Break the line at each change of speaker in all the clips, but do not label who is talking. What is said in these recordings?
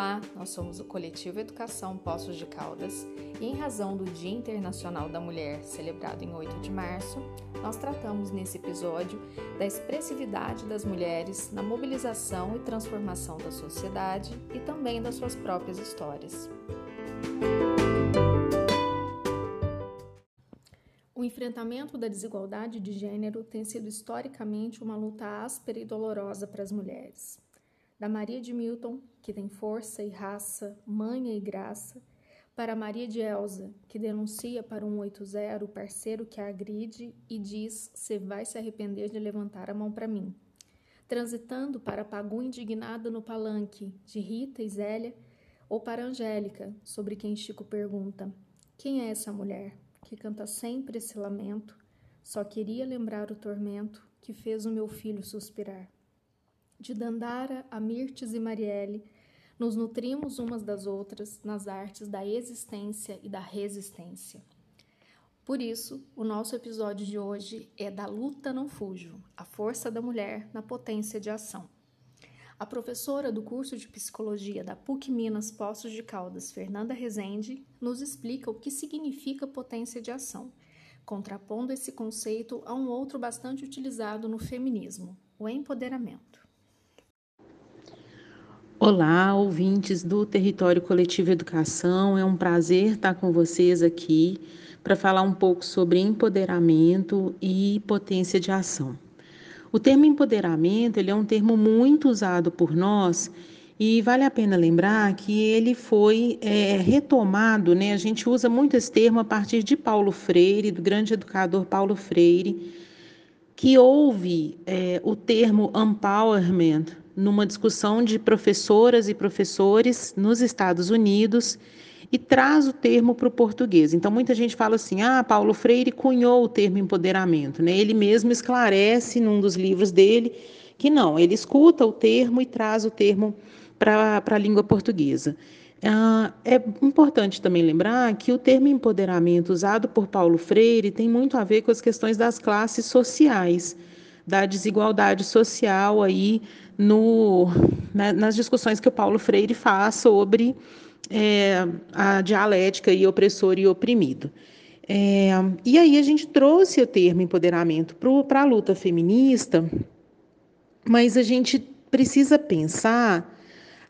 Olá, nós somos o Coletivo Educação Poços de Caldas. E, em razão do Dia Internacional da Mulher, celebrado em 8 de março, nós tratamos nesse episódio da expressividade das mulheres na mobilização e transformação da sociedade e também das suas próprias histórias. O enfrentamento da desigualdade de gênero tem sido historicamente uma luta áspera e dolorosa para as mulheres da Maria de Milton, que tem força e raça, manha e graça, para Maria de Elza, que denuncia para um 80 o parceiro que a agride e diz: "Você vai se arrepender de levantar a mão para mim". Transitando para Pagu indignada no palanque, de Rita e Zélia, ou para Angélica, sobre quem Chico pergunta: "Quem é essa mulher que canta sempre esse lamento? Só queria lembrar o tormento que fez o meu filho suspirar" de Dandara a Mirtes e Marielle, nos nutrimos umas das outras nas artes da existência e da resistência. Por isso, o nosso episódio de hoje é da luta não fujo, a força da mulher na potência de ação. A professora do curso de psicologia da PUC Minas Poços de Caldas, Fernanda Rezende, nos explica o que significa potência de ação, contrapondo esse conceito a um outro bastante utilizado no feminismo, o empoderamento.
Olá, ouvintes do Território Coletivo Educação. É um prazer estar com vocês aqui para falar um pouco sobre empoderamento e potência de ação. O termo empoderamento ele é um termo muito usado por nós e vale a pena lembrar que ele foi é, retomado, né? A gente usa muito esse termo a partir de Paulo Freire, do grande educador Paulo Freire, que houve é, o termo empowerment numa discussão de professoras e professores nos Estados Unidos e traz o termo para o português. Então, muita gente fala assim: ah, Paulo Freire cunhou o termo empoderamento. Né? Ele mesmo esclarece num dos livros dele que não, ele escuta o termo e traz o termo para a língua portuguesa. Ah, é importante também lembrar que o termo empoderamento usado por Paulo Freire tem muito a ver com as questões das classes sociais da desigualdade social aí no, nas discussões que o Paulo Freire faz sobre é, a dialética e opressor e oprimido. É, e aí a gente trouxe o termo empoderamento para a luta feminista, mas a gente precisa pensar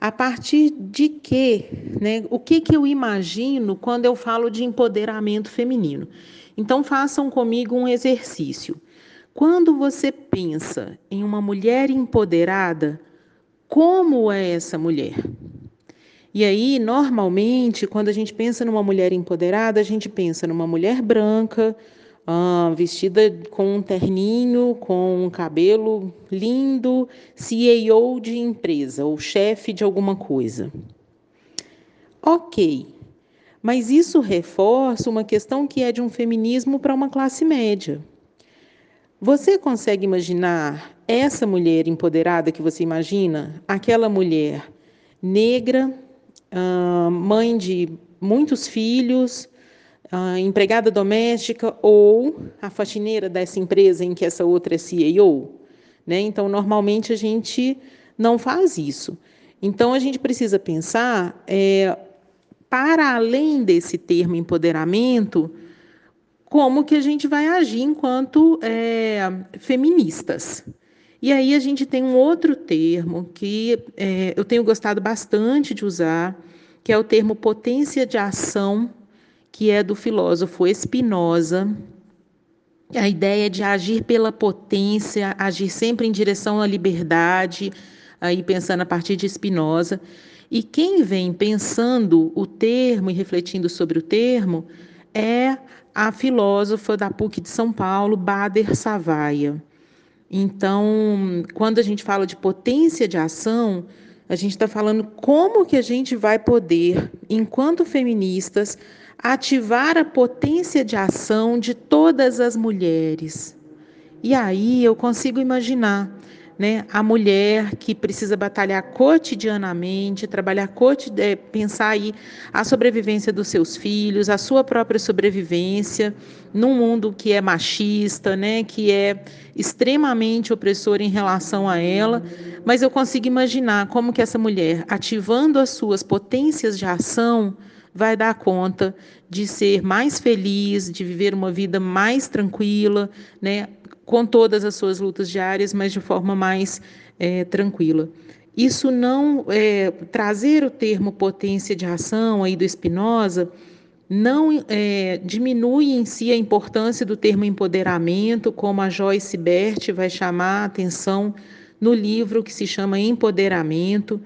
a partir de quê, né? O que, que eu imagino quando eu falo de empoderamento feminino? Então façam comigo um exercício. Quando você pensa em uma mulher empoderada, como é essa mulher? E aí, normalmente, quando a gente pensa numa mulher empoderada, a gente pensa numa mulher branca, ah, vestida com um terninho, com um cabelo lindo, CEO de empresa ou chefe de alguma coisa. Ok, mas isso reforça uma questão que é de um feminismo para uma classe média. Você consegue imaginar essa mulher empoderada que você imagina? Aquela mulher negra, mãe de muitos filhos, empregada doméstica ou a faxineira dessa empresa em que essa outra é CEO? Né? Então, normalmente a gente não faz isso. Então, a gente precisa pensar, é, para além desse termo empoderamento, como que a gente vai agir enquanto é, feministas. E aí a gente tem um outro termo que é, eu tenho gostado bastante de usar, que é o termo potência de ação, que é do filósofo Spinoza. A ideia de agir pela potência, agir sempre em direção à liberdade, aí pensando a partir de Spinoza. E quem vem pensando o termo e refletindo sobre o termo é a filósofa da PUC de São Paulo, Bader Savaia. Então, quando a gente fala de potência de ação, a gente está falando como que a gente vai poder, enquanto feministas, ativar a potência de ação de todas as mulheres. E aí eu consigo imaginar né, a mulher que precisa batalhar cotidianamente, trabalhar é, pensar aí a sobrevivência dos seus filhos, a sua própria sobrevivência num mundo que é machista, né, que é extremamente opressor em relação a ela, mas eu consigo imaginar como que essa mulher, ativando as suas potências de ação, vai dar conta de ser mais feliz, de viver uma vida mais tranquila, né, com todas as suas lutas diárias, mas de forma mais é, tranquila. Isso não é, trazer o termo potência de ação aí do Spinoza não é, diminui em si a importância do termo empoderamento, como a Joyce Bert vai chamar a atenção no livro que se chama Empoderamento.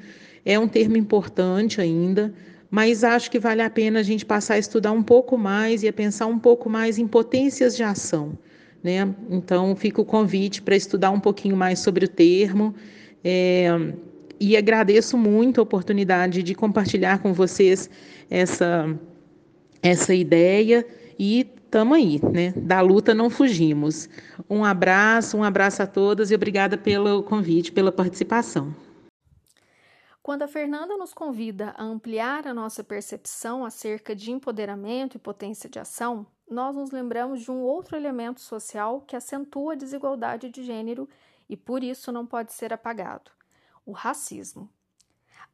É um termo importante ainda, mas acho que vale a pena a gente passar a estudar um pouco mais e a pensar um pouco mais em potências de ação. Né? Então, fica o convite para estudar um pouquinho mais sobre o termo. É, e agradeço muito a oportunidade de compartilhar com vocês essa, essa ideia e estamos aí, né? Da luta não fugimos. Um abraço, um abraço a todas e obrigada pelo convite, pela participação.
Quando a Fernanda nos convida a ampliar a nossa percepção acerca de empoderamento e potência de ação, nós nos lembramos de um outro elemento social que acentua a desigualdade de gênero e por isso não pode ser apagado: o racismo.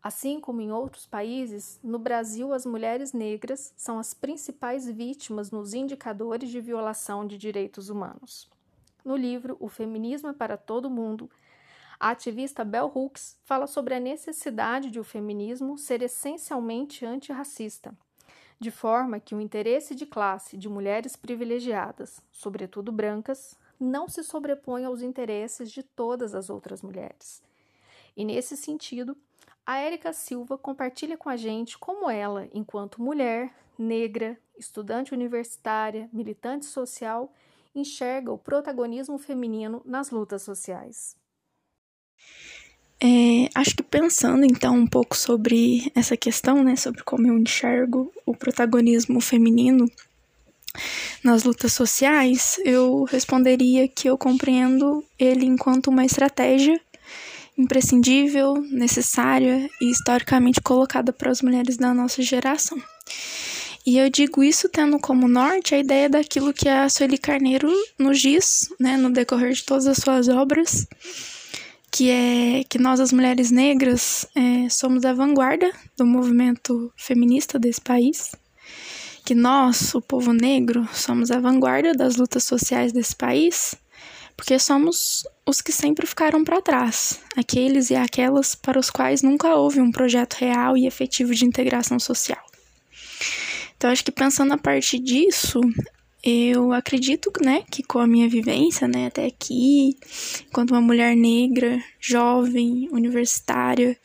Assim como em outros países, no Brasil as mulheres negras são as principais vítimas nos indicadores de violação de direitos humanos. No livro O Feminismo é para Todo Mundo, a ativista Bell Hooks fala sobre a necessidade de o feminismo ser essencialmente antirracista de forma que o interesse de classe de mulheres privilegiadas, sobretudo brancas, não se sobrepõe aos interesses de todas as outras mulheres. E nesse sentido, a Érica Silva compartilha com a gente como ela, enquanto mulher, negra, estudante universitária, militante social, enxerga o protagonismo feminino nas lutas sociais.
É, acho que pensando então um pouco sobre essa questão, né, sobre como eu enxergo o protagonismo feminino nas lutas sociais, eu responderia que eu compreendo ele enquanto uma estratégia imprescindível, necessária e historicamente colocada para as mulheres da nossa geração. E eu digo isso tendo como norte a ideia daquilo que a Sueli Carneiro nos diz, né, no decorrer de todas as suas obras, que é que nós, as mulheres negras, é, somos a vanguarda do movimento feminista desse país, que nós, o povo negro, somos a vanguarda das lutas sociais desse país, porque somos os que sempre ficaram para trás, aqueles e aquelas para os quais nunca houve um projeto real e efetivo de integração social. Então, acho que pensando a partir disso, eu acredito, né, que com a minha vivência, né, até aqui, enquanto uma mulher negra, jovem, universitária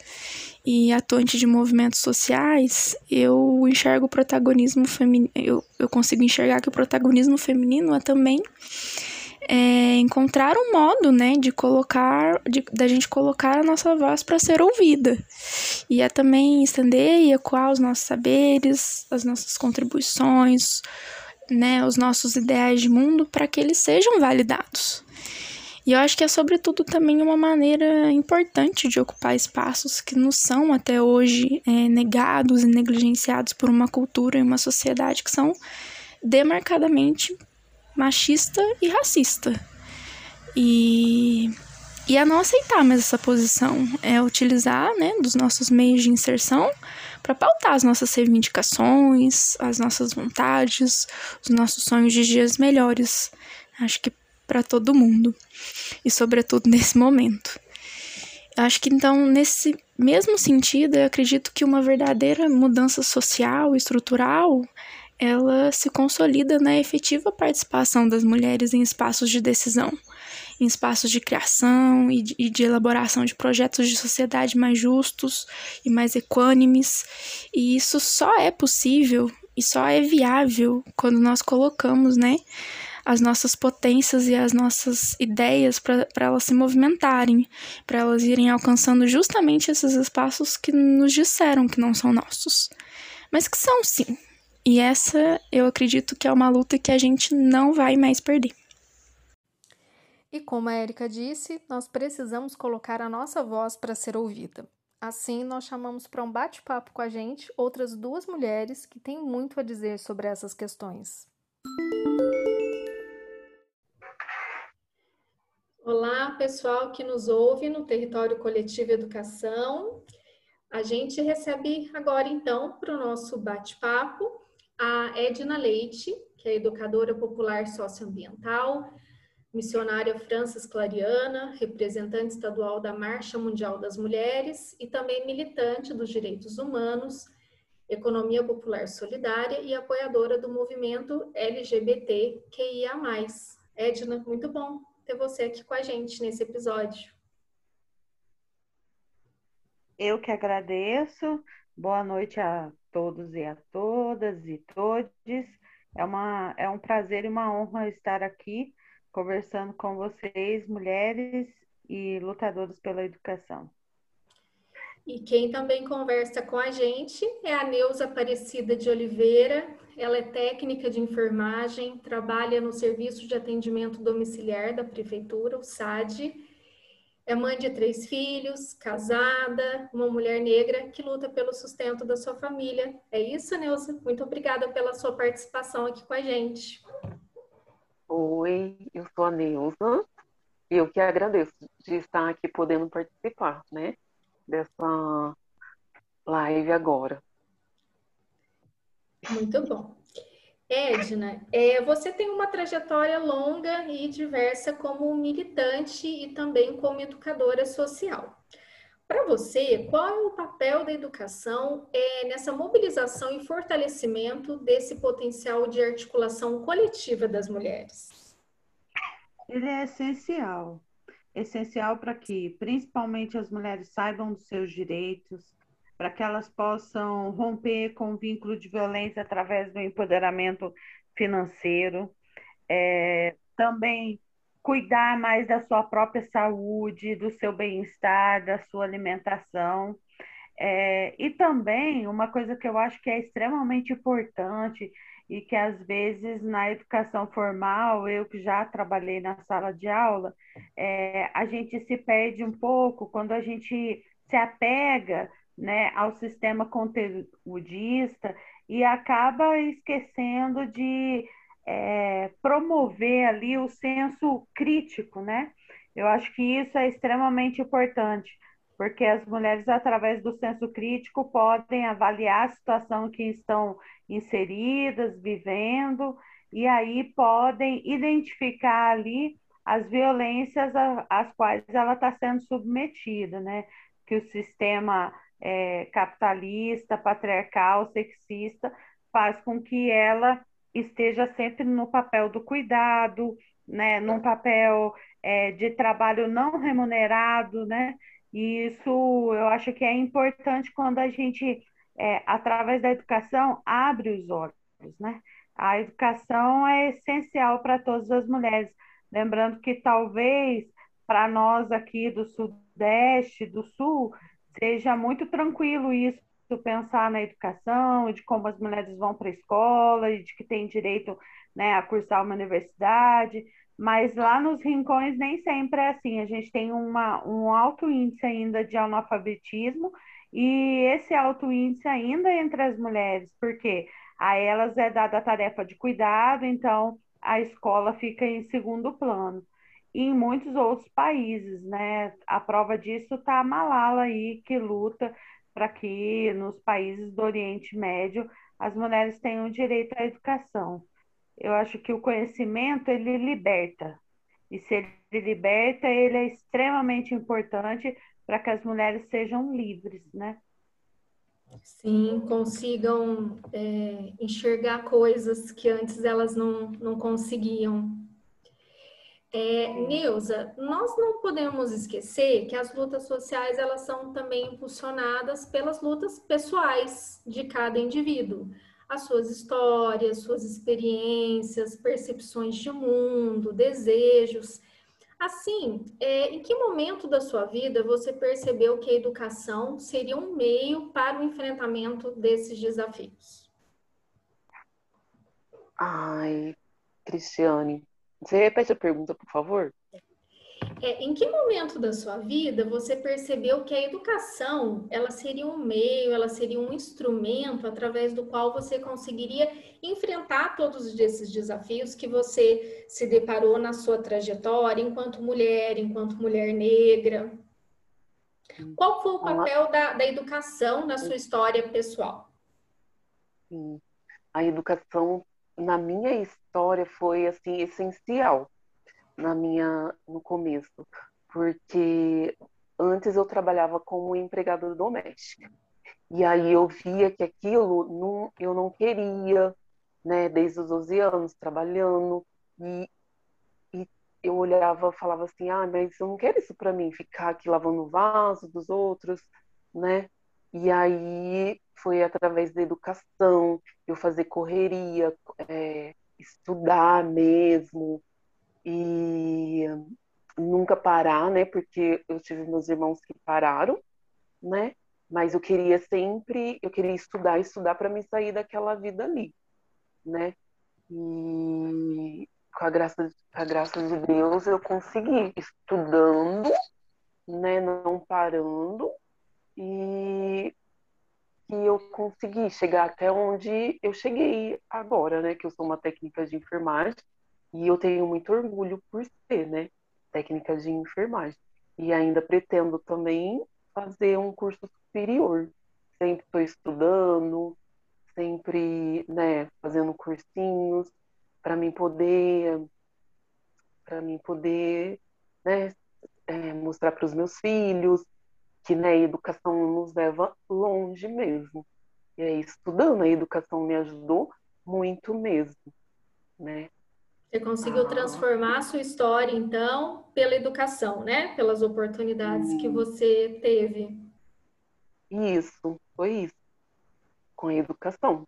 e atuante de movimentos sociais, eu enxergo o protagonismo feminino, eu, eu consigo enxergar que o protagonismo feminino é também é, encontrar um modo, né, de colocar, de, da gente colocar a nossa voz para ser ouvida. E é também estender e ecoar os nossos saberes, as nossas contribuições, né, os nossos ideais de mundo para que eles sejam validados. E eu acho que é, sobretudo, também uma maneira importante de ocupar espaços que nos são até hoje é, negados e negligenciados por uma cultura e uma sociedade que são demarcadamente machista e racista. E, e a não aceitar mais essa posição, é utilizar né, dos nossos meios de inserção para pautar as nossas reivindicações, as nossas vontades, os nossos sonhos de dias melhores. Acho que para todo mundo e sobretudo nesse momento. Acho que então nesse mesmo sentido, eu acredito que uma verdadeira mudança social estrutural ela se consolida na efetiva participação das mulheres em espaços de decisão em espaços de criação e de, e de elaboração de projetos de sociedade mais justos e mais equânimes. E isso só é possível e só é viável quando nós colocamos, né, as nossas potências e as nossas ideias para elas se movimentarem, para elas irem alcançando justamente esses espaços que nos disseram que não são nossos, mas que são sim. E essa eu acredito que é uma luta que a gente não vai mais perder.
E como a Érica disse, nós precisamos colocar a nossa voz para ser ouvida. Assim, nós chamamos para um bate-papo com a gente outras duas mulheres que têm muito a dizer sobre essas questões. Olá, pessoal que nos ouve no Território Coletivo Educação. A gente recebe agora, então, para o nosso bate-papo, a Edna Leite, que é educadora popular socioambiental, missionária Francis Clariana, representante estadual da Marcha Mundial das Mulheres e também militante dos direitos humanos, economia popular solidária e apoiadora do movimento LGBT QIA+. Edna, muito bom ter você aqui com a gente nesse episódio.
Eu que agradeço. Boa noite a todos e a todas e todes. É, uma, é um prazer e uma honra estar aqui conversando com vocês, mulheres e lutadoras pela educação.
E quem também conversa com a gente é a Neuza Aparecida de Oliveira. Ela é técnica de enfermagem, trabalha no Serviço de Atendimento Domiciliar da Prefeitura, o SAD. É mãe de três filhos, casada, uma mulher negra que luta pelo sustento da sua família. É isso, Neuza? Muito obrigada pela sua participação aqui com a gente.
Oi, eu sou a Neuza e eu que agradeço de estar aqui podendo participar, né? dessa live agora.
Muito bom. Edna, é, você tem uma trajetória longa e diversa como militante e também como educadora social. Para você, qual é o papel da educação é, nessa mobilização e fortalecimento desse potencial de articulação coletiva das mulheres?
Ele é essencial essencial para que, principalmente, as mulheres saibam dos seus direitos, para que elas possam romper com o vínculo de violência através do empoderamento financeiro, é, também cuidar mais da sua própria saúde, do seu bem-estar, da sua alimentação. É, e também uma coisa que eu acho que é extremamente importante e que às vezes na educação formal, eu que já trabalhei na sala de aula, é, a gente se perde um pouco quando a gente se apega né, ao sistema conteudista e acaba esquecendo de é, promover ali o senso crítico, né? Eu acho que isso é extremamente importante, porque as mulheres, através do senso crítico, podem avaliar a situação que estão inseridas, vivendo, e aí podem identificar ali as violências às quais ela está sendo submetida, né? Que o sistema é, capitalista, patriarcal, sexista faz com que ela esteja sempre no papel do cuidado, né? Num papel é, de trabalho não remunerado, né? E isso eu acho que é importante quando a gente é, através da educação, abre os olhos, né? A educação é essencial para todas as mulheres. Lembrando que talvez para nós aqui do Sudeste, do Sul, seja muito tranquilo isso, pensar na educação, de como as mulheres vão para a escola, e de que tem direito né, a cursar uma universidade, mas lá nos rincões nem sempre é assim. A gente tem uma, um alto índice ainda de analfabetismo e esse alto índice ainda entre as mulheres, porque a elas é dada a tarefa de cuidado, então a escola fica em segundo plano. E em muitos outros países, né? A prova disso está a Malala aí, que luta para que nos países do Oriente Médio as mulheres tenham direito à educação. Eu acho que o conhecimento ele liberta. E se ele liberta, ele é extremamente importante para que as mulheres sejam livres, né?
Sim, consigam é, enxergar coisas que antes elas não, não conseguiam. É, Neuza, nós não podemos esquecer que as lutas sociais elas são também impulsionadas pelas lutas pessoais de cada indivíduo. As suas histórias, suas experiências, percepções de mundo, desejos. Assim, é, em que momento da sua vida você percebeu que a educação seria um meio para o enfrentamento desses desafios?
Ai, Cristiane, você repete a pergunta, por favor?
É, em que momento da sua vida você percebeu que a educação ela seria um meio, ela seria um instrumento através do qual você conseguiria enfrentar todos esses desafios que você se deparou na sua trajetória enquanto mulher, enquanto mulher negra? Qual foi o papel da, da educação na sua história pessoal?
A educação na minha história foi assim essencial na minha no começo, porque antes eu trabalhava como empregada doméstica. E aí eu via que aquilo não, eu não queria, né, desde os 12 anos trabalhando e, e eu olhava, falava assim: "Ah, mas eu não quero isso para mim, ficar aqui lavando o vaso dos outros", né? E aí foi através da educação, eu fazer correria, é, estudar mesmo, e nunca parar, né? Porque eu tive meus irmãos que pararam, né? Mas eu queria sempre, eu queria estudar, estudar para me sair daquela vida ali, né? E com a graça, com a graça de Deus eu consegui estudando, né? Não parando e que eu consegui chegar até onde eu cheguei agora, né? Que eu sou uma técnica de enfermagem e eu tenho muito orgulho por ser, né, técnica de enfermagem. E ainda pretendo também fazer um curso superior. Sempre estou estudando, sempre, né, fazendo cursinhos para mim poder para mim poder, né, é, mostrar para os meus filhos que, né, a educação nos leva longe mesmo. E aí, estudando, a educação me ajudou muito mesmo, né?
Você conseguiu transformar a sua história, então, pela educação, né? Pelas oportunidades que você teve.
Isso, foi isso. Com a educação.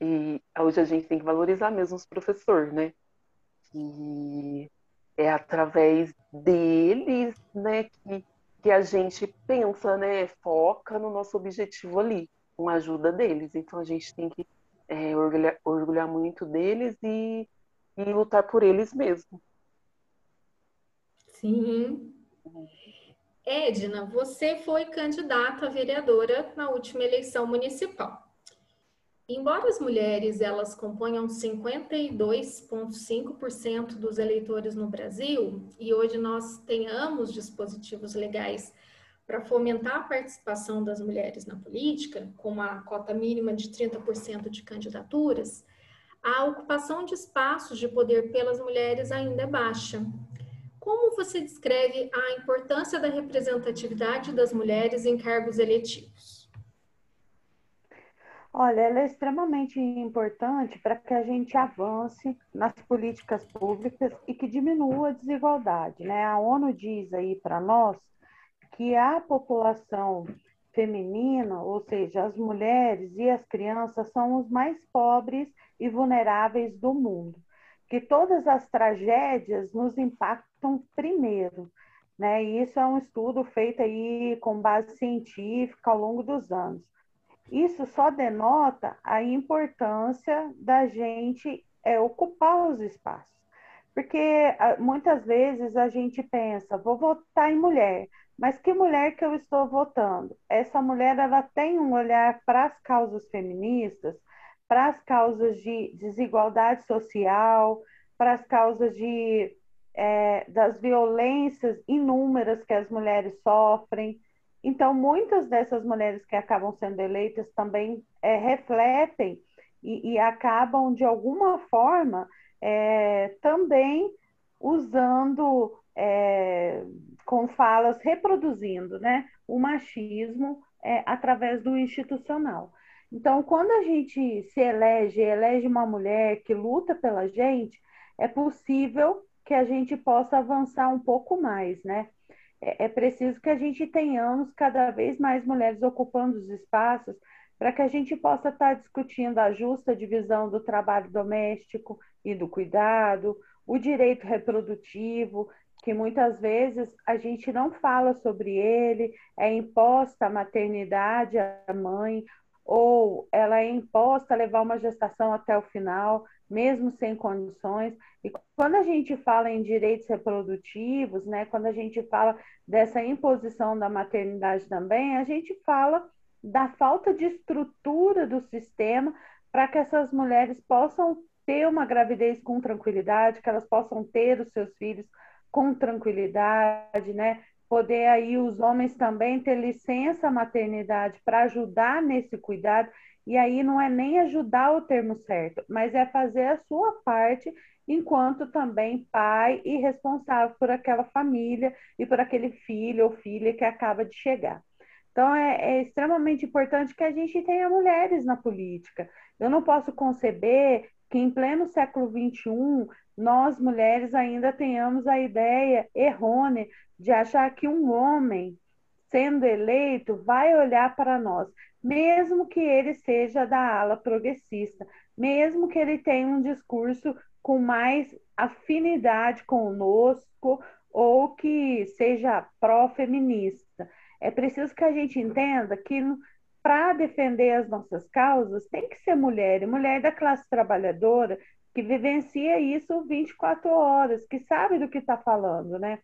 E hoje a gente tem que valorizar mesmo os professores, né? E é através deles, né, que, que a gente pensa, né, foca no nosso objetivo ali, com a ajuda deles. Então a gente tem que é, orgulhar, orgulhar muito deles e e lutar por eles mesmos.
Sim. Edna, você foi candidata a vereadora na última eleição municipal. Embora as mulheres elas componham 52,5% dos eleitores no Brasil e hoje nós tenhamos dispositivos legais para fomentar a participação das mulheres na política, com uma cota mínima de 30% de candidaturas, a ocupação de espaços de poder pelas mulheres ainda é baixa. Como você descreve a importância da representatividade das mulheres em cargos eletivos?
Olha, ela é extremamente importante para que a gente avance nas políticas públicas e que diminua a desigualdade. Né? A ONU diz aí para nós que a população feminina, ou seja, as mulheres e as crianças, são os mais pobres e vulneráveis do mundo. Que todas as tragédias nos impactam primeiro, né? E isso é um estudo feito aí com base científica ao longo dos anos. Isso só denota a importância da gente é, ocupar os espaços. Porque ah, muitas vezes a gente pensa, vou votar em mulher, mas que mulher que eu estou votando? Essa mulher ela tem um olhar para as causas feministas, para as causas de desigualdade social, para as causas de, é, das violências inúmeras que as mulheres sofrem. Então, muitas dessas mulheres que acabam sendo eleitas também é, refletem e, e, acabam, de alguma forma, é, também usando é, com falas reproduzindo né, o machismo é, através do institucional. Então, quando a gente se elege, elege uma mulher que luta pela gente, é possível que a gente possa avançar um pouco mais, né? É, é preciso que a gente tenhamos cada vez mais mulheres ocupando os espaços para que a gente possa estar discutindo a justa divisão do trabalho doméstico e do cuidado, o direito reprodutivo, que muitas vezes a gente não fala sobre ele, é imposta a maternidade à mãe, ou ela é imposta a levar uma gestação até o final, mesmo sem condições. E quando a gente fala em direitos reprodutivos, né, quando a gente fala dessa imposição da maternidade também, a gente fala da falta de estrutura do sistema para que essas mulheres possam ter uma gravidez com tranquilidade, que elas possam ter os seus filhos com tranquilidade, né? Poder aí os homens também ter licença maternidade para ajudar nesse cuidado. E aí não é nem ajudar o termo certo, mas é fazer a sua parte enquanto também pai e responsável por aquela família e por aquele filho ou filha que acaba de chegar. Então, é, é, extremamente importante que a gente tenha mulheres na política. Eu não posso conceber que, em pleno século XXI, nós mulheres ainda tenhamos a ideia errônea de achar que um homem, sendo eleito, vai olhar para nós, mesmo que ele seja da ala progressista, mesmo que ele tenha um discurso com mais afinidade conosco ou que seja pró-feminista. É preciso que a gente entenda que para defender as nossas causas tem que ser mulher, e mulher da classe trabalhadora que vivencia isso 24 horas, que sabe do que está falando, né?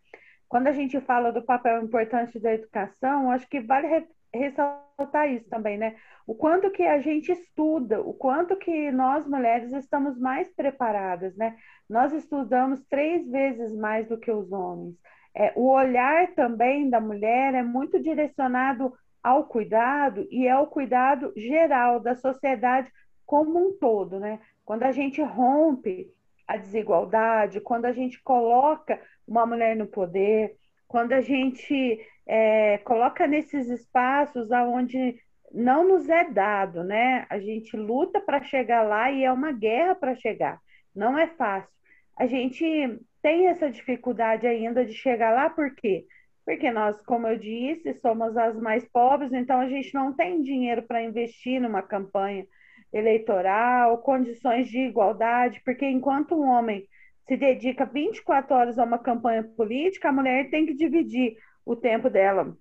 Quando a gente fala do papel importante da educação, acho que vale ressaltar isso também, né? O quanto que a gente estuda, o quanto que nós mulheres estamos mais preparadas, né? Nós estudamos três vezes mais do que os homens. É, o olhar também da mulher é muito direcionado ao cuidado e ao cuidado geral da sociedade como um todo, né? Quando a gente rompe a desigualdade, quando a gente coloca uma mulher no poder, quando a gente é, coloca nesses espaços aonde não nos é dado, né? A gente luta para chegar lá e é uma guerra para chegar. Não é fácil. A gente tem essa dificuldade ainda de chegar lá, por quê? Porque nós, como eu disse, somos as mais pobres, então a gente não tem dinheiro para investir numa campanha eleitoral, condições de igualdade, porque enquanto um homem se dedica 24 horas a uma campanha política, a mulher tem que dividir o tempo dela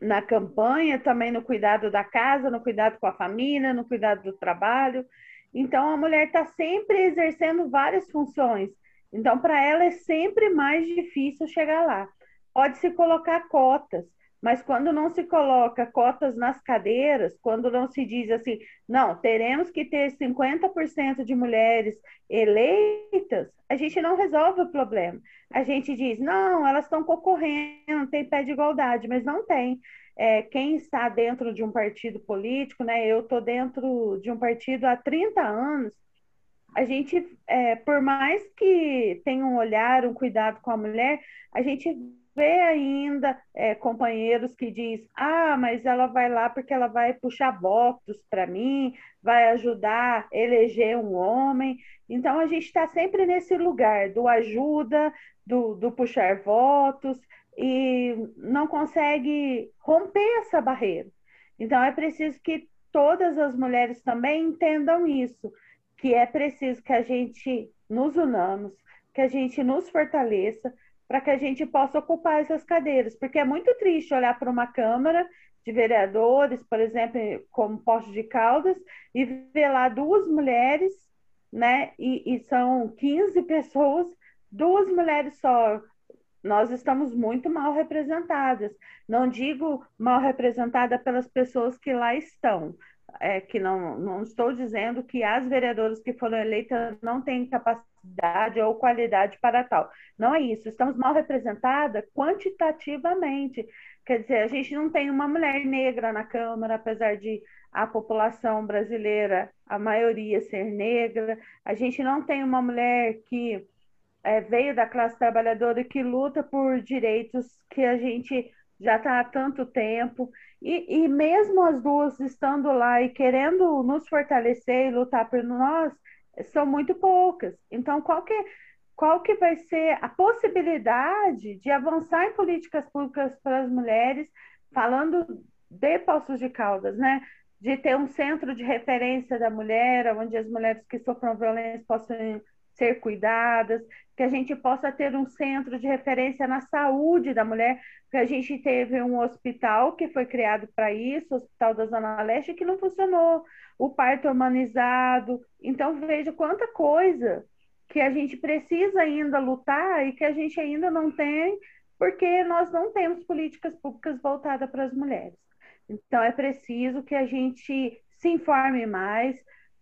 na campanha, também no cuidado da casa, no cuidado com a família, no cuidado do trabalho. Então, a mulher está sempre exercendo várias funções. Então, para ela é sempre mais difícil chegar lá pode-se colocar cotas, mas quando não se coloca cotas nas cadeiras, quando não se diz assim, não, teremos que ter 50% de mulheres eleitas, a gente não resolve o problema. A gente diz, não, elas estão concorrendo, tem pé de igualdade, mas não tem. É, quem está dentro de um partido político, né? Eu estou dentro de um partido há 30 anos. A gente, é, por mais que tenha um olhar, um cuidado com a mulher, a gente vê ainda é, companheiros que diz, ah, mas ela vai lá porque ela vai puxar votos para mim, vai ajudar a eleger um homem. Então a gente está sempre nesse lugar do ajuda, do, do puxar votos e não consegue romper essa barreira. Então é preciso que todas as mulheres também entendam isso, que é preciso que a gente nos unamos, que a gente nos fortaleça, para que a gente possa ocupar essas cadeiras, porque é muito triste olhar para uma Câmara de vereadores, por exemplo, como Posto de Caldas, e ver lá duas mulheres, né, e, e são 15 pessoas, duas mulheres só. Nós estamos muito mal representadas. Não digo mal representada pelas pessoas que lá estão, é, que não, não estou dizendo que as vereadoras que foram eleitas não têm capacidade ou qualidade para tal. Não é isso. Estamos mal representadas quantitativamente. Quer dizer, a gente não tem uma mulher negra na Câmara, apesar de a população brasileira, a maioria ser negra. A gente não tem uma mulher que é, veio da classe trabalhadora que luta por direitos que a gente já está há tanto tempo. E, e mesmo as duas estando lá e querendo nos fortalecer e lutar por nós, são muito poucas. Então, qual que, qual que vai ser a possibilidade de avançar em políticas públicas para as mulheres, falando de Poços de Caldas, né? De ter um centro de referência da mulher, onde as mulheres que sofram violência possam ser cuidadas, que a gente possa ter um centro de referência na saúde da mulher, porque a gente teve um hospital que foi criado para isso, o Hospital da Zona Leste, que não funcionou, o parto humanizado. Então, veja quanta coisa que a gente precisa ainda lutar e que a gente ainda não tem, porque nós não temos políticas públicas voltadas para as mulheres. Então, é preciso que a gente se informe mais,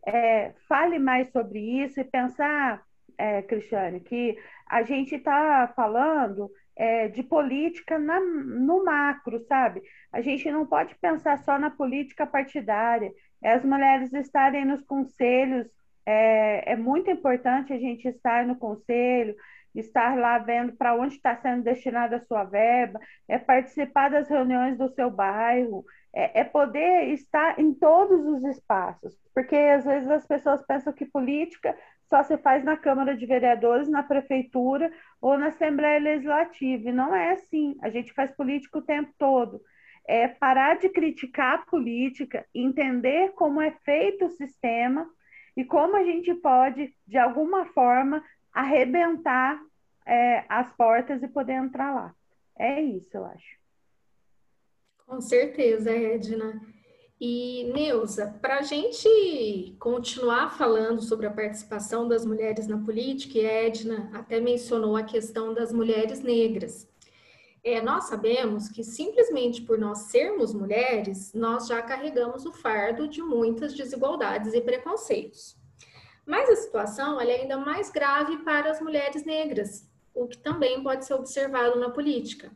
é, fale mais sobre isso e pensar é, Cristiane, que a gente está falando é, de política na, no macro, sabe? A gente não pode pensar só na política partidária. É as mulheres estarem nos conselhos, é, é muito importante a gente estar no conselho, estar lá vendo para onde está sendo destinada a sua verba, é participar das reuniões do seu bairro, é, é, poder estar em todos os espaços, porque às vezes as pessoas pensam que política só se faz na Câmara de Vereadores, na Prefeitura ou na Assembleia Legislativa. E não é assim. A gente faz política o tempo todo. É parar de criticar a política, entender como é feito o sistema e como a gente pode, de alguma forma, arrebentar é, as portas e poder entrar lá. É isso, eu acho.
Com certeza, Edna. E, Neuza, para a gente continuar falando sobre a participação das mulheres na política, e a Edna até mencionou a questão das mulheres negras. É, nós sabemos que simplesmente por nós sermos mulheres, nós já carregamos o fardo de muitas desigualdades e preconceitos. Mas a situação é ainda mais grave para as mulheres negras, o que também pode ser observado na política.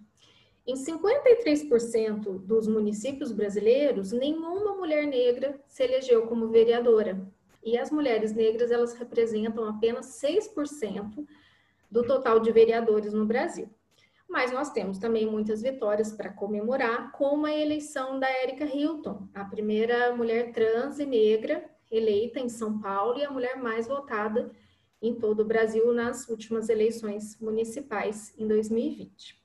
Em 53% dos municípios brasileiros, nenhuma mulher negra se elegeu como vereadora. E as mulheres negras, elas representam apenas 6% do total de vereadores no Brasil. Mas nós temos também muitas vitórias para comemorar, como a eleição da Erika Hilton, a primeira mulher trans e negra eleita em São Paulo e a mulher mais votada em todo o Brasil nas últimas eleições municipais em 2020.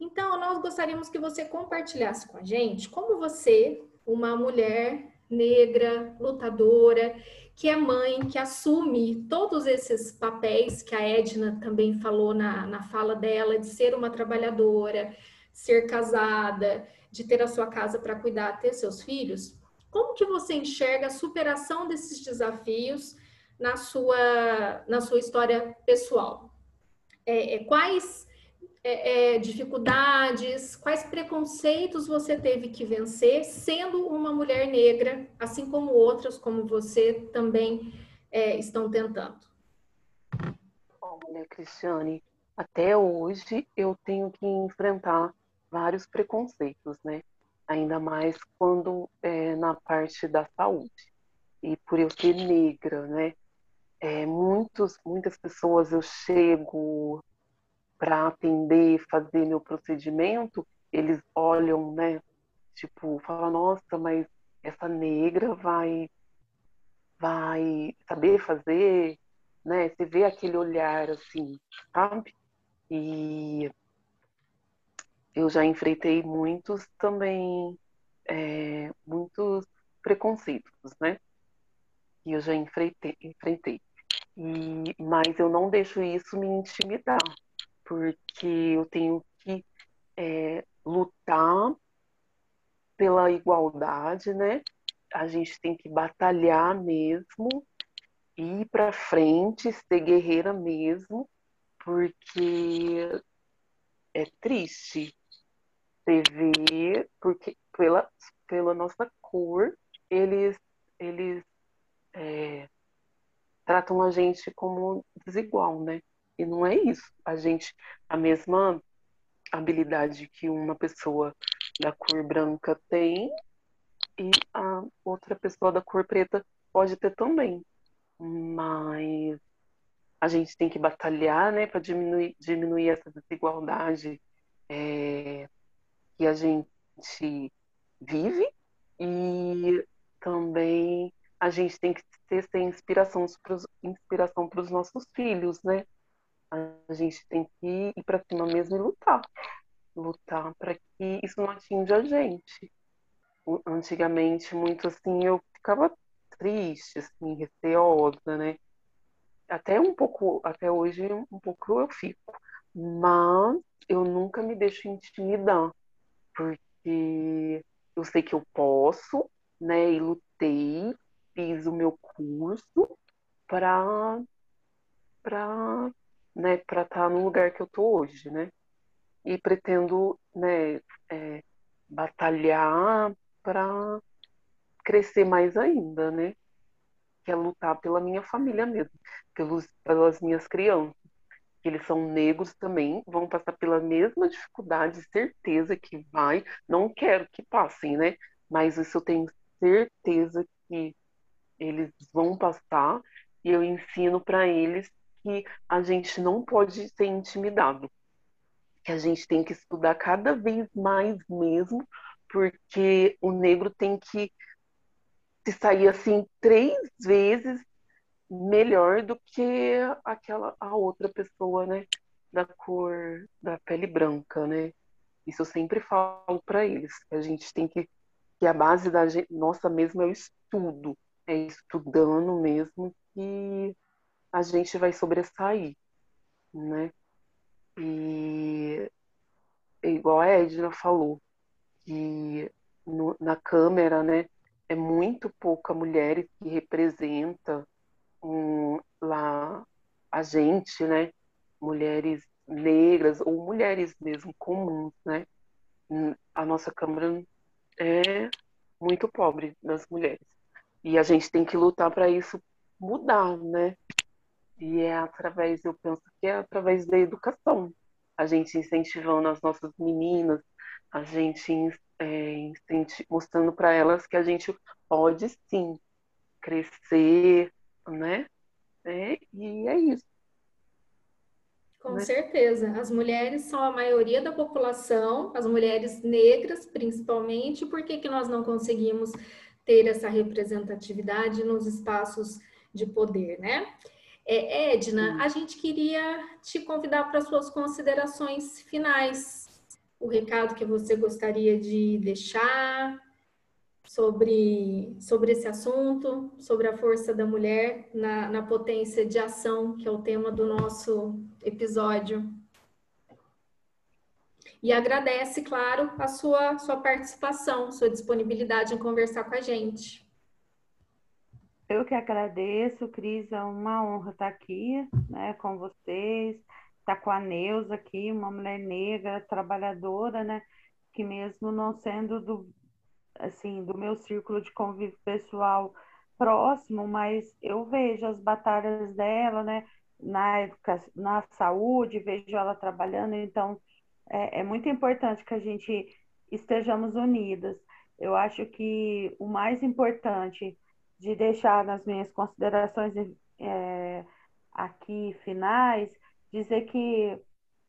Então, nós gostaríamos que você compartilhasse com a gente como você, uma mulher negra, lutadora, que é mãe, que assume todos esses papéis que a Edna também falou na, na fala dela, de ser uma trabalhadora, ser casada, de ter a sua casa para cuidar, ter seus filhos. Como que você enxerga a superação desses desafios na sua, na sua história pessoal? É, é, quais é, é, dificuldades, quais preconceitos você teve que vencer sendo uma mulher negra, assim como outras como você também é, estão tentando?
Olha, Cristiane, até hoje eu tenho que enfrentar vários preconceitos, né? Ainda mais quando é na parte da saúde. E por eu ser negra, né? É, muitos, muitas pessoas eu chego para atender, fazer meu procedimento, eles olham, né? Tipo, fala, nossa, mas essa negra vai vai saber fazer, né? Você vê aquele olhar assim, sabe? E eu já enfrentei muitos também, é, muitos preconceitos, né? E eu já enfrentei, enfrentei. E, mas eu não deixo isso me intimidar, porque eu tenho que é, lutar pela igualdade, né? A gente tem que batalhar mesmo, ir para frente, ser guerreira mesmo, porque é triste você ver, porque pela, pela nossa cor, eles, eles é, tratam a gente como desigual, né? E não é isso. A gente, a mesma habilidade que uma pessoa da cor branca tem e a outra pessoa da cor preta pode ter também. Mas a gente tem que batalhar, né, para diminuir, diminuir essa desigualdade é, que a gente vive e também a gente tem que ter, ter inspiração para os nossos filhos, né? A gente tem que ir para cima mesmo e lutar. Lutar para que isso não atinja a gente. Antigamente, muito assim, eu ficava triste, assim, receosa, né? até um pouco, até hoje, um pouco eu fico. Mas eu nunca me deixo intimidar, porque eu sei que eu posso, né? E lutei, fiz o meu curso para para né, para estar tá no lugar que eu tô hoje, né? E pretendo, né, é, batalhar para crescer mais ainda, né? Que é lutar pela minha família mesmo, pelos, pelas minhas crianças. Que eles são negros também, vão passar pela mesma dificuldade, certeza que vai. Não quero que passem, né? Mas isso eu tenho certeza que eles vão passar e eu ensino para eles que a gente não pode ser intimidado, que a gente tem que estudar cada vez mais mesmo, porque o negro tem que se sair assim três vezes melhor do que aquela a outra pessoa, né, da cor da pele branca, né? Isso eu sempre falo para eles, que a gente tem que que a base da gente, nossa mesmo é o estudo, é estudando mesmo que a gente vai sobressair, né? E igual a Edna falou, que no, na Câmara, né, é muito pouca mulher que representa um, lá a gente, né? Mulheres negras ou mulheres mesmo comuns, né? A nossa Câmara é muito pobre das mulheres. E a gente tem que lutar para isso mudar, né? E é através, eu penso que é através da educação. A gente incentivando as nossas meninas, a gente é, mostrando para elas que a gente pode sim crescer, né? É, e é isso.
Com né? certeza. As mulheres são a maioria da população, as mulheres negras principalmente. Por que, que nós não conseguimos ter essa representatividade nos espaços de poder, né? É, Edna, a gente queria te convidar para suas considerações finais. O recado que você gostaria de deixar sobre, sobre esse assunto, sobre a força da mulher na, na potência de ação, que é o tema do nosso episódio. E agradece, claro, a sua, sua participação, sua disponibilidade em conversar com a gente.
Eu que agradeço, Cris, é uma honra estar aqui né, com vocês, estar com a Neuza aqui, uma mulher negra, trabalhadora, né, que mesmo não sendo do, assim, do meu círculo de convívio pessoal próximo, mas eu vejo as batalhas dela, né, na, na saúde, vejo ela trabalhando, então é, é muito importante que a gente estejamos unidas. Eu acho que o mais importante de deixar nas minhas considerações é, aqui finais, dizer que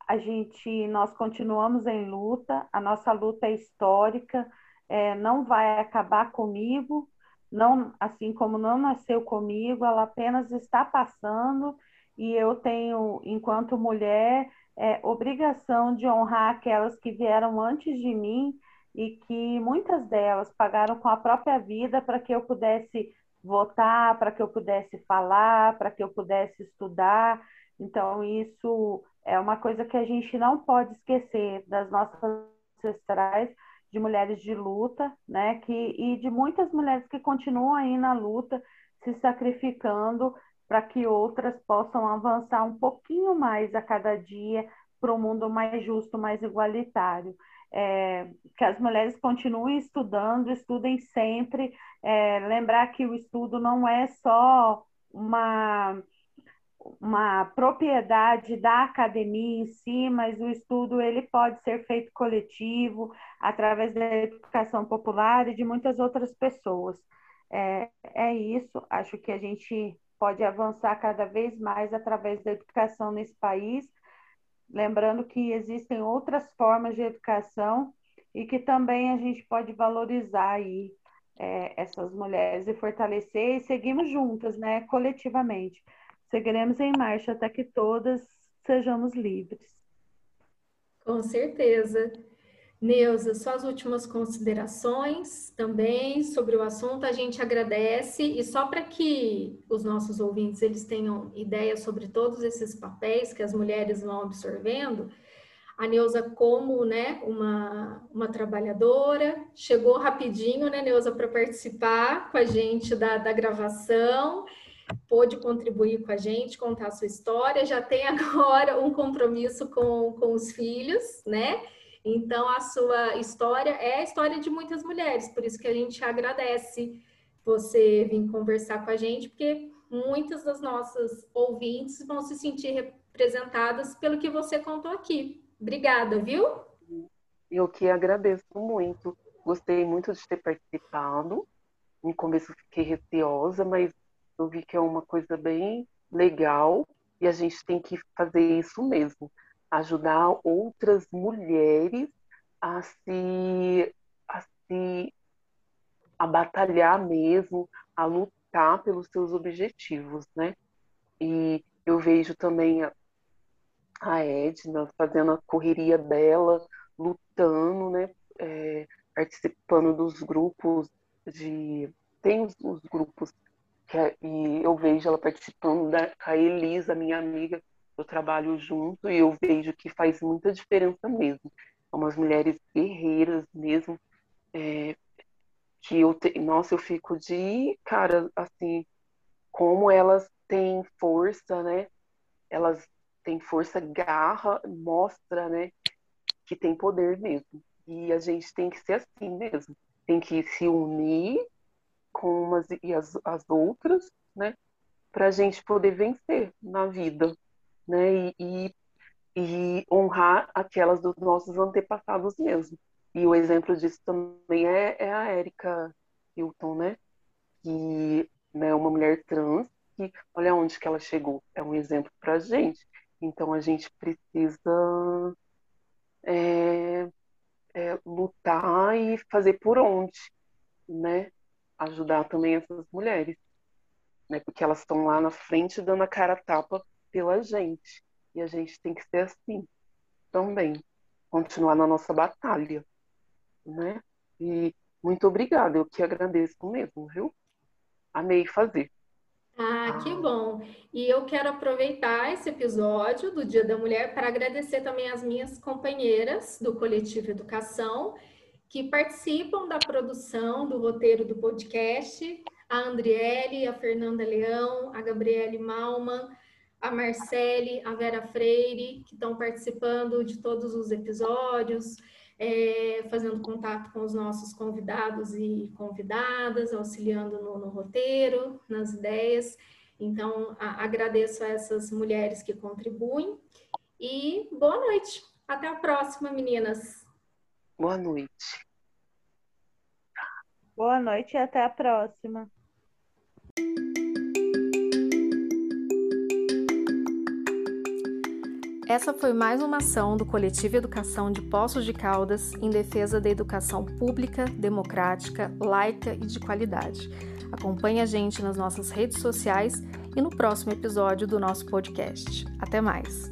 a gente, nós continuamos em luta, a nossa luta é histórica, é, não vai acabar comigo, não, assim como não nasceu comigo, ela apenas está passando e eu tenho, enquanto mulher, é, obrigação de honrar aquelas que vieram antes de mim e que muitas delas pagaram com a própria vida para que eu pudesse votar, para que eu pudesse falar, para que eu pudesse estudar. Então, isso é uma coisa que a gente não pode esquecer das nossas ancestrais, de mulheres de luta, né? Que, e de muitas mulheres que continuam aí na luta, se sacrificando para que outras possam avançar um pouquinho mais a cada dia para um mundo mais justo, mais igualitário é, que as mulheres continuem estudando, estudem sempre, é, lembrar que o estudo não é só uma, uma propriedade da academia em si, mas o estudo ele pode ser feito coletivo, através da educação popular e de muitas outras pessoas. É, é isso, acho que a gente pode avançar cada vez mais através da educação nesse país, Lembrando que existem outras formas de educação e que também a gente pode valorizar aí é, essas mulheres e fortalecer e seguimos juntas, né, coletivamente. Seguiremos em marcha até que todas sejamos livres.
Com certeza. Neuza, suas últimas considerações também sobre o assunto, a gente agradece e só para que os nossos ouvintes eles tenham ideia sobre todos esses papéis que as mulheres vão absorvendo, a Neuza como né, uma, uma trabalhadora, chegou rapidinho, né, Neuza, para participar com a gente da, da gravação, pôde contribuir com a gente, contar a sua história, já tem agora um compromisso com, com os filhos, né? Então, a sua história é a história de muitas mulheres, por isso que a gente agradece você vir conversar com a gente, porque muitas das nossas ouvintes vão se sentir representadas pelo que você contou aqui. Obrigada, viu?
Eu que agradeço muito. Gostei muito de ter participado. No começo fiquei receosa, mas eu vi que é uma coisa bem legal e a gente tem que fazer isso mesmo ajudar outras mulheres a se, a se a batalhar mesmo, a lutar pelos seus objetivos, né? E eu vejo também a, Edna fazendo a correria dela, lutando, né? É, participando dos grupos de tem os, os grupos que é, e eu vejo ela participando da a Elisa, minha amiga, eu trabalho junto e eu vejo que faz muita diferença mesmo. Umas mulheres guerreiras mesmo, é, que eu, te, nossa, eu fico de, cara, assim, como elas têm força, né? Elas têm força, garra, mostra, né? Que tem poder mesmo. E a gente tem que ser assim mesmo. Tem que se unir com umas e as, as outras, né? Para a gente poder vencer na vida né? E, e, honrar aquelas dos nossos antepassados mesmo. E o exemplo disso também é, é a Erika Hilton, né? Que né, é uma mulher trans que olha onde que ela chegou. É um exemplo para gente. Então a gente precisa é, é, lutar e fazer por onde, né? Ajudar também essas mulheres, né? Porque elas estão lá na frente dando a cara a tapa pela gente. E a gente tem que ser assim também. Continuar na nossa batalha. Né? E muito obrigada, eu que agradeço mesmo, viu? Amei fazer.
Ah, que bom! E eu quero aproveitar esse episódio do Dia da Mulher para agradecer também as minhas companheiras do Coletivo Educação, que participam da produção do roteiro do podcast, a Andriele, a Fernanda Leão, a Gabriele Malman, a Marcele, a Vera Freire, que estão participando de todos os episódios, é, fazendo contato com os nossos convidados e convidadas, auxiliando no, no roteiro, nas ideias. Então, a, agradeço a essas mulheres que contribuem e boa noite. Até a próxima, meninas.
Boa noite.
Boa noite e até a próxima.
Essa foi mais uma ação do Coletivo Educação de Poços de Caldas em defesa da educação pública, democrática, laica e de qualidade. Acompanhe a gente nas nossas redes sociais e no próximo episódio do nosso podcast. Até mais!